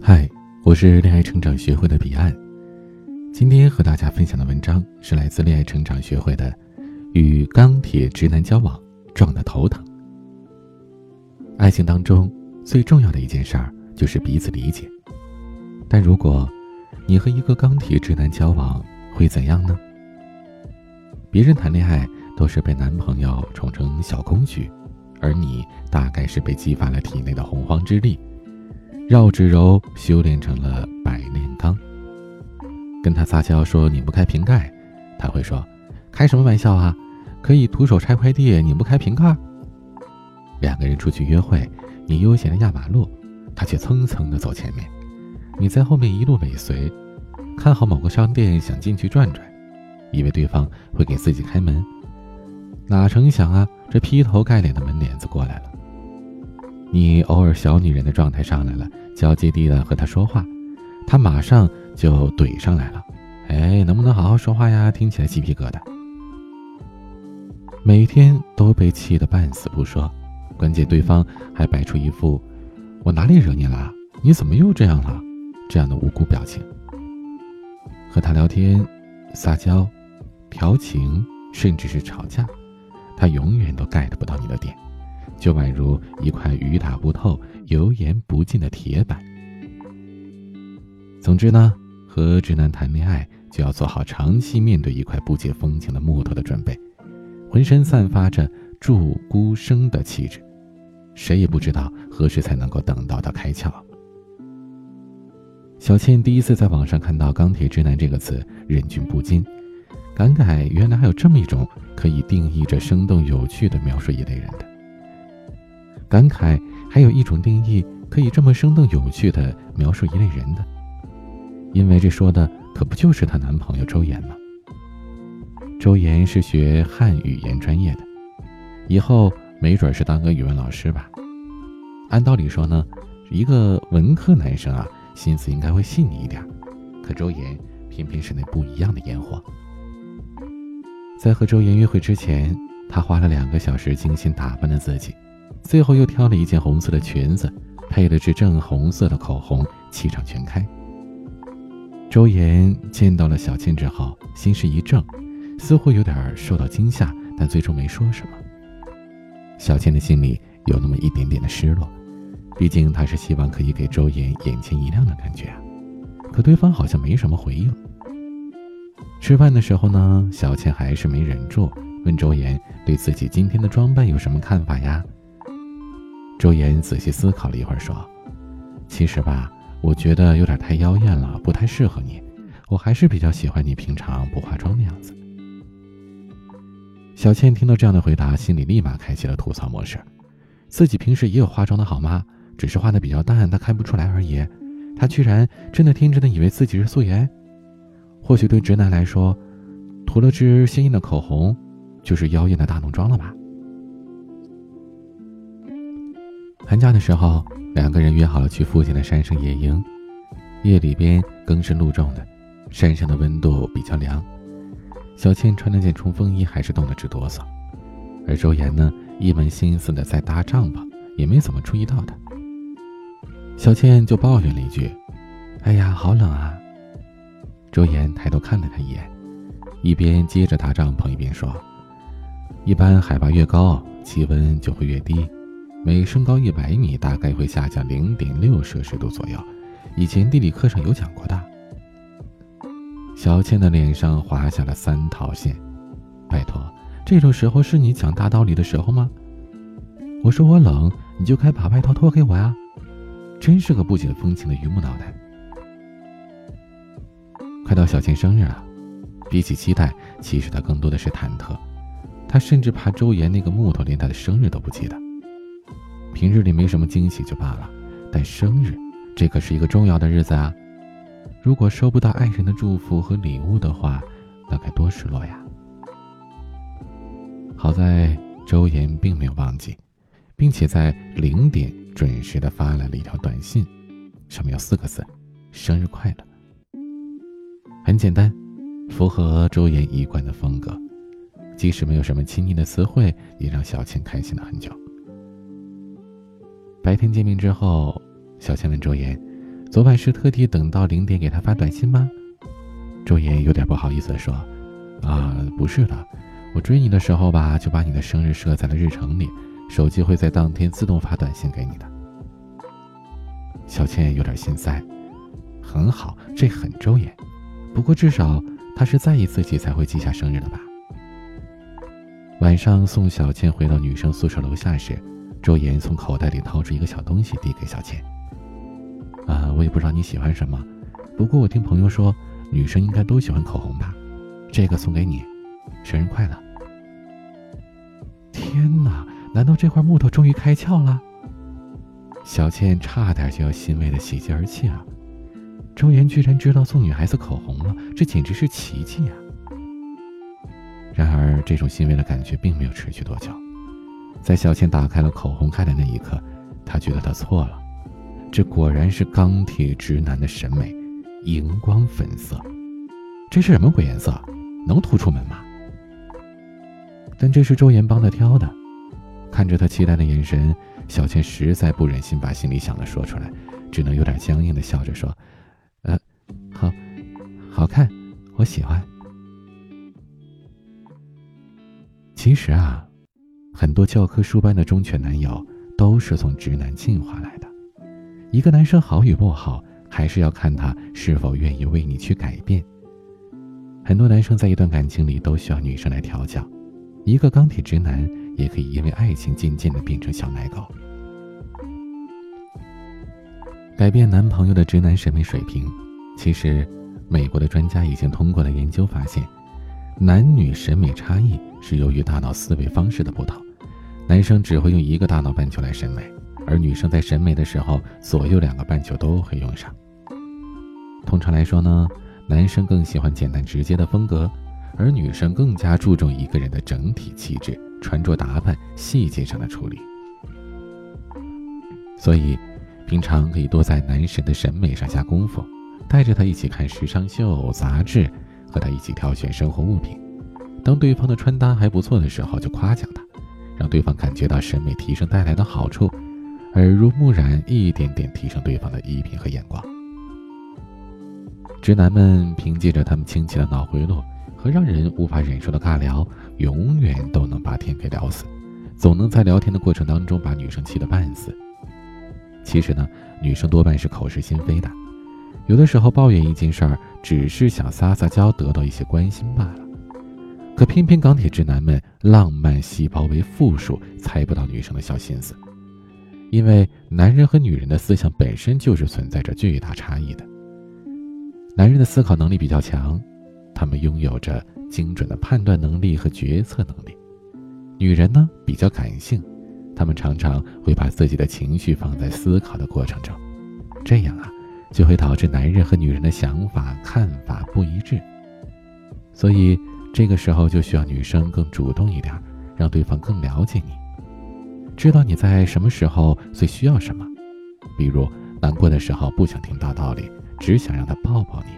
嗨，我是恋爱成长学会的彼岸。今天和大家分享的文章是来自恋爱成长学会的《与钢铁直男交往撞得头疼》。爱情当中最重要的一件事儿就是彼此理解，但如果你和一个钢铁直男交往，会怎样呢？别人谈恋爱都是被男朋友宠成小公举，而你大概是被激发了体内的洪荒之力。绕指柔修炼成了百炼钢。跟他撒娇说拧不开瓶盖，他会说：“开什么玩笑啊？可以徒手拆快递，拧不开瓶盖。”两个人出去约会，你悠闲的压马路，他却蹭蹭的走前面，你在后面一路尾随，看好某个商店想进去转转，以为对方会给自己开门，哪成想啊，这劈头盖脸的门帘子过来了。你偶尔小女人的状态上来了，娇滴滴的和他说话，他马上就怼上来了。哎，能不能好好说话呀？听起来鸡皮疙瘩。每天都被气得半死不说，关键对方还摆出一副“我哪里惹你了？你怎么又这样了？”这样的无辜表情。和他聊天、撒娇、调情，甚至是吵架，他永远都 get 不到你的点。就宛如一块雨打不透、油盐不进的铁板。总之呢，和直男谈恋爱就要做好长期面对一块不解风情的木头的准备，浑身散发着祝孤生的气质，谁也不知道何时才能够等到他开窍。小倩第一次在网上看到“钢铁直男”这个词，忍俊不禁，感慨原来还有这么一种可以定义着生动有趣的描述一类人的。感慨，还有一种定义可以这么生动有趣的描述一类人的，因为这说的可不就是她男朋友周岩吗？周岩是学汉语言专业的，以后没准是当个语文老师吧。按道理说呢，一个文科男生啊，心思应该会细腻一点，可周岩偏偏是那不一样的烟火。在和周岩约会之前，他花了两个小时精心打扮了自己。最后又挑了一件红色的裙子，配了支正红色的口红，气场全开。周岩见到了小倩之后，心事一怔，似乎有点受到惊吓，但最终没说什么。小倩的心里有那么一点点的失落，毕竟她是希望可以给周岩眼前一亮的感觉啊，可对方好像没什么回应。吃饭的时候呢，小倩还是没忍住，问周岩对自己今天的装扮有什么看法呀？周岩仔细思考了一会儿，说：“其实吧，我觉得有点太妖艳了，不太适合你。我还是比较喜欢你平常不化妆的样子。”小倩听到这样的回答，心里立马开启了吐槽模式：自己平时也有化妆的好吗？只是化的比较淡，她看不出来而已。她居然真的天真的以为自己是素颜？或许对直男来说，涂了支鲜艳的口红，就是妖艳的大浓妆了吧？寒假的时候，两个人约好了去附近的山上野营。夜里边更是露重的，山上的温度比较凉。小倩穿了件冲锋衣，还是冻得直哆嗦。而周岩呢，一门心思的在搭帐篷，也没怎么注意到他。小倩就抱怨了一句：“哎呀，好冷啊！”周岩抬头看了他一眼，一边接着搭帐篷，一边说：“一般海拔越高，气温就会越低。”每升高一百米，大概会下降零点六摄氏度左右。以前地理课上有讲过的。小倩的脸上划下了三条线。拜托，这种时候是你讲大道理的时候吗？我说我冷，你就该把外套脱给我呀！真是个不解风情的榆木脑袋。快到小倩生日了，比起期待，其实她更多的是忐忑。她甚至怕周岩那个木头连她的生日都不记得。平日里没什么惊喜就罢了，但生日，这可是一个重要的日子啊！如果收不到爱人的祝福和礼物的话，那该多失落呀！好在周岩并没有忘记，并且在零点准时的发来了一条短信，上面有四个字：“生日快乐。”很简单，符合周岩一贯的风格，即使没有什么亲昵的词汇，也让小倩开心了很久。白天见面之后，小倩问周岩：“昨晚是特地等到零点给他发短信吗？周岩有点不好意思地说：“啊，不是的，我追你的时候吧，就把你的生日设在了日程里，手机会在当天自动发短信给你的。”小倩有点心塞，很好，这很周延。不过至少他是在意自己才会记下生日的吧。晚上送小倩回到女生宿舍楼下时，周岩从口袋里掏出一个小东西递给小倩。啊，我也不知道你喜欢什么，不过我听朋友说，女生应该都喜欢口红吧？这个送给你，生日快乐！天哪，难道这块木头终于开窍了？小倩差点就要欣慰的喜极而泣了。周岩居然知道送女孩子口红了，这简直是奇迹啊！然而，这种欣慰的感觉并没有持续多久。在小倩打开了口红盖的那一刻，她觉得她错了。这果然是钢铁直男的审美，荧光粉色。这是什么鬼颜色？能涂出门吗？但这是周岩帮他挑的。看着他期待的眼神。小倩实在不忍心把心里想的说出来，只能有点僵硬的笑着说：“呃，好，好看，我喜欢。”其实啊，很多教科书般的忠犬男友都是从直男进化来的。一个男生好与不好，还是要看他是否愿意为你去改变。很多男生在一段感情里都需要女生来调教，一个钢铁直男。也可以因为爱情渐渐的变成小奶狗。改变男朋友的直男审美水平，其实，美国的专家已经通过了研究发现，男女审美差异是由于大脑思维方式的不同。男生只会用一个大脑半球来审美，而女生在审美的时候，左右两个半球都会用上。通常来说呢，男生更喜欢简单直接的风格，而女生更加注重一个人的整体气质。穿着打扮细节上的处理，所以平常可以多在男神的审美上下功夫，带着他一起看时尚秀、杂志，和他一起挑选生活物品。当对方的穿搭还不错的时候，就夸奖他，让对方感觉到审美提升带来的好处，耳濡目染，一点点提升对方的衣品和眼光。直男们凭借着他们清奇的脑回路。和让人无法忍受的尬聊，永远都能把天给聊死，总能在聊天的过程当中把女生气得半死。其实呢，女生多半是口是心非的，有的时候抱怨一件事儿，只是想撒撒娇，得到一些关心罢了。可偏偏钢铁直男们浪漫细胞为负数，猜不到女生的小心思，因为男人和女人的思想本身就是存在着巨大差异的。男人的思考能力比较强。他们拥有着精准的判断能力和决策能力，女人呢比较感性，她们常常会把自己的情绪放在思考的过程中，这样啊就会导致男人和女人的想法看法不一致，所以这个时候就需要女生更主动一点，让对方更了解你，知道你在什么时候最需要什么，比如难过的时候不想听大道理，只想让他抱抱你。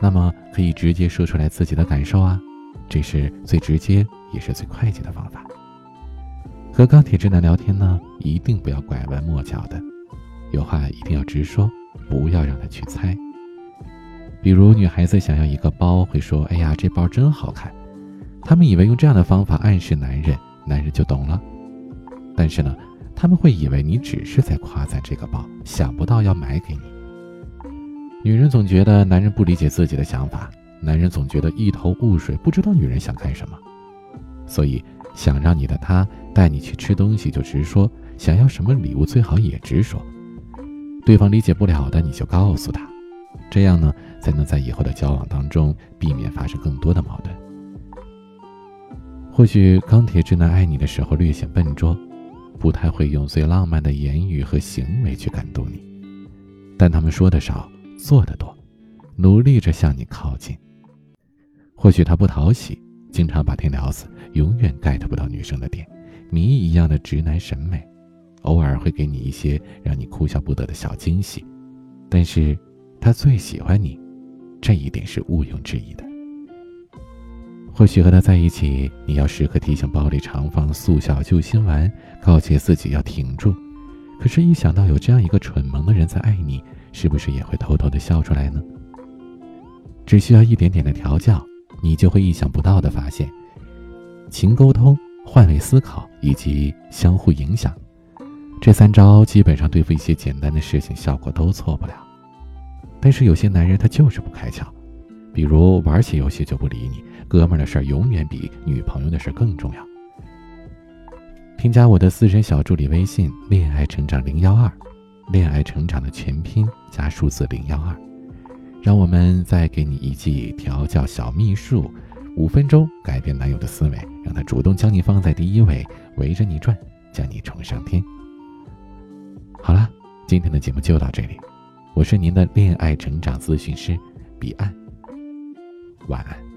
那么可以直接说出来自己的感受啊，这是最直接也是最快捷的方法。和钢铁直男聊天呢，一定不要拐弯抹角的，有话一定要直说，不要让他去猜。比如女孩子想要一个包，会说：“哎呀，这包真好看。”他们以为用这样的方法暗示男人，男人就懂了。但是呢，他们会以为你只是在夸赞这个包，想不到要买给你。女人总觉得男人不理解自己的想法，男人总觉得一头雾水，不知道女人想干什么。所以，想让你的他带你去吃东西就直说，想要什么礼物最好也直说。对方理解不了的，你就告诉他，这样呢，才能在以后的交往当中避免发生更多的矛盾。或许钢铁直男爱你的时候略显笨拙，不太会用最浪漫的言语和行为去感动你，但他们说的少。做的多，努力着向你靠近。或许他不讨喜，经常把天聊死，永远 get 不到女生的点，谜一样的直男审美，偶尔会给你一些让你哭笑不得的小惊喜。但是，他最喜欢你，这一点是毋庸置疑的。或许和他在一起，你要时刻提醒包里常放速效救心丸，告诫自己要挺住。可是，一想到有这样一个蠢萌的人在爱你，是不是也会偷偷的笑出来呢？只需要一点点的调教，你就会意想不到的发现，勤沟通、换位思考以及相互影响，这三招基本上对付一些简单的事情效果都错不了。但是有些男人他就是不开窍，比如玩起游戏就不理你，哥们的事儿永远比女朋友的事更重要。添加我的私人小助理微信“恋爱成长零幺二”，恋爱成长的全拼加数字零幺二，让我们再给你一记调教小秘术，五分钟改变男友的思维，让他主动将你放在第一位，围着你转，将你宠上天。好了，今天的节目就到这里，我是您的恋爱成长咨询师彼岸，晚安。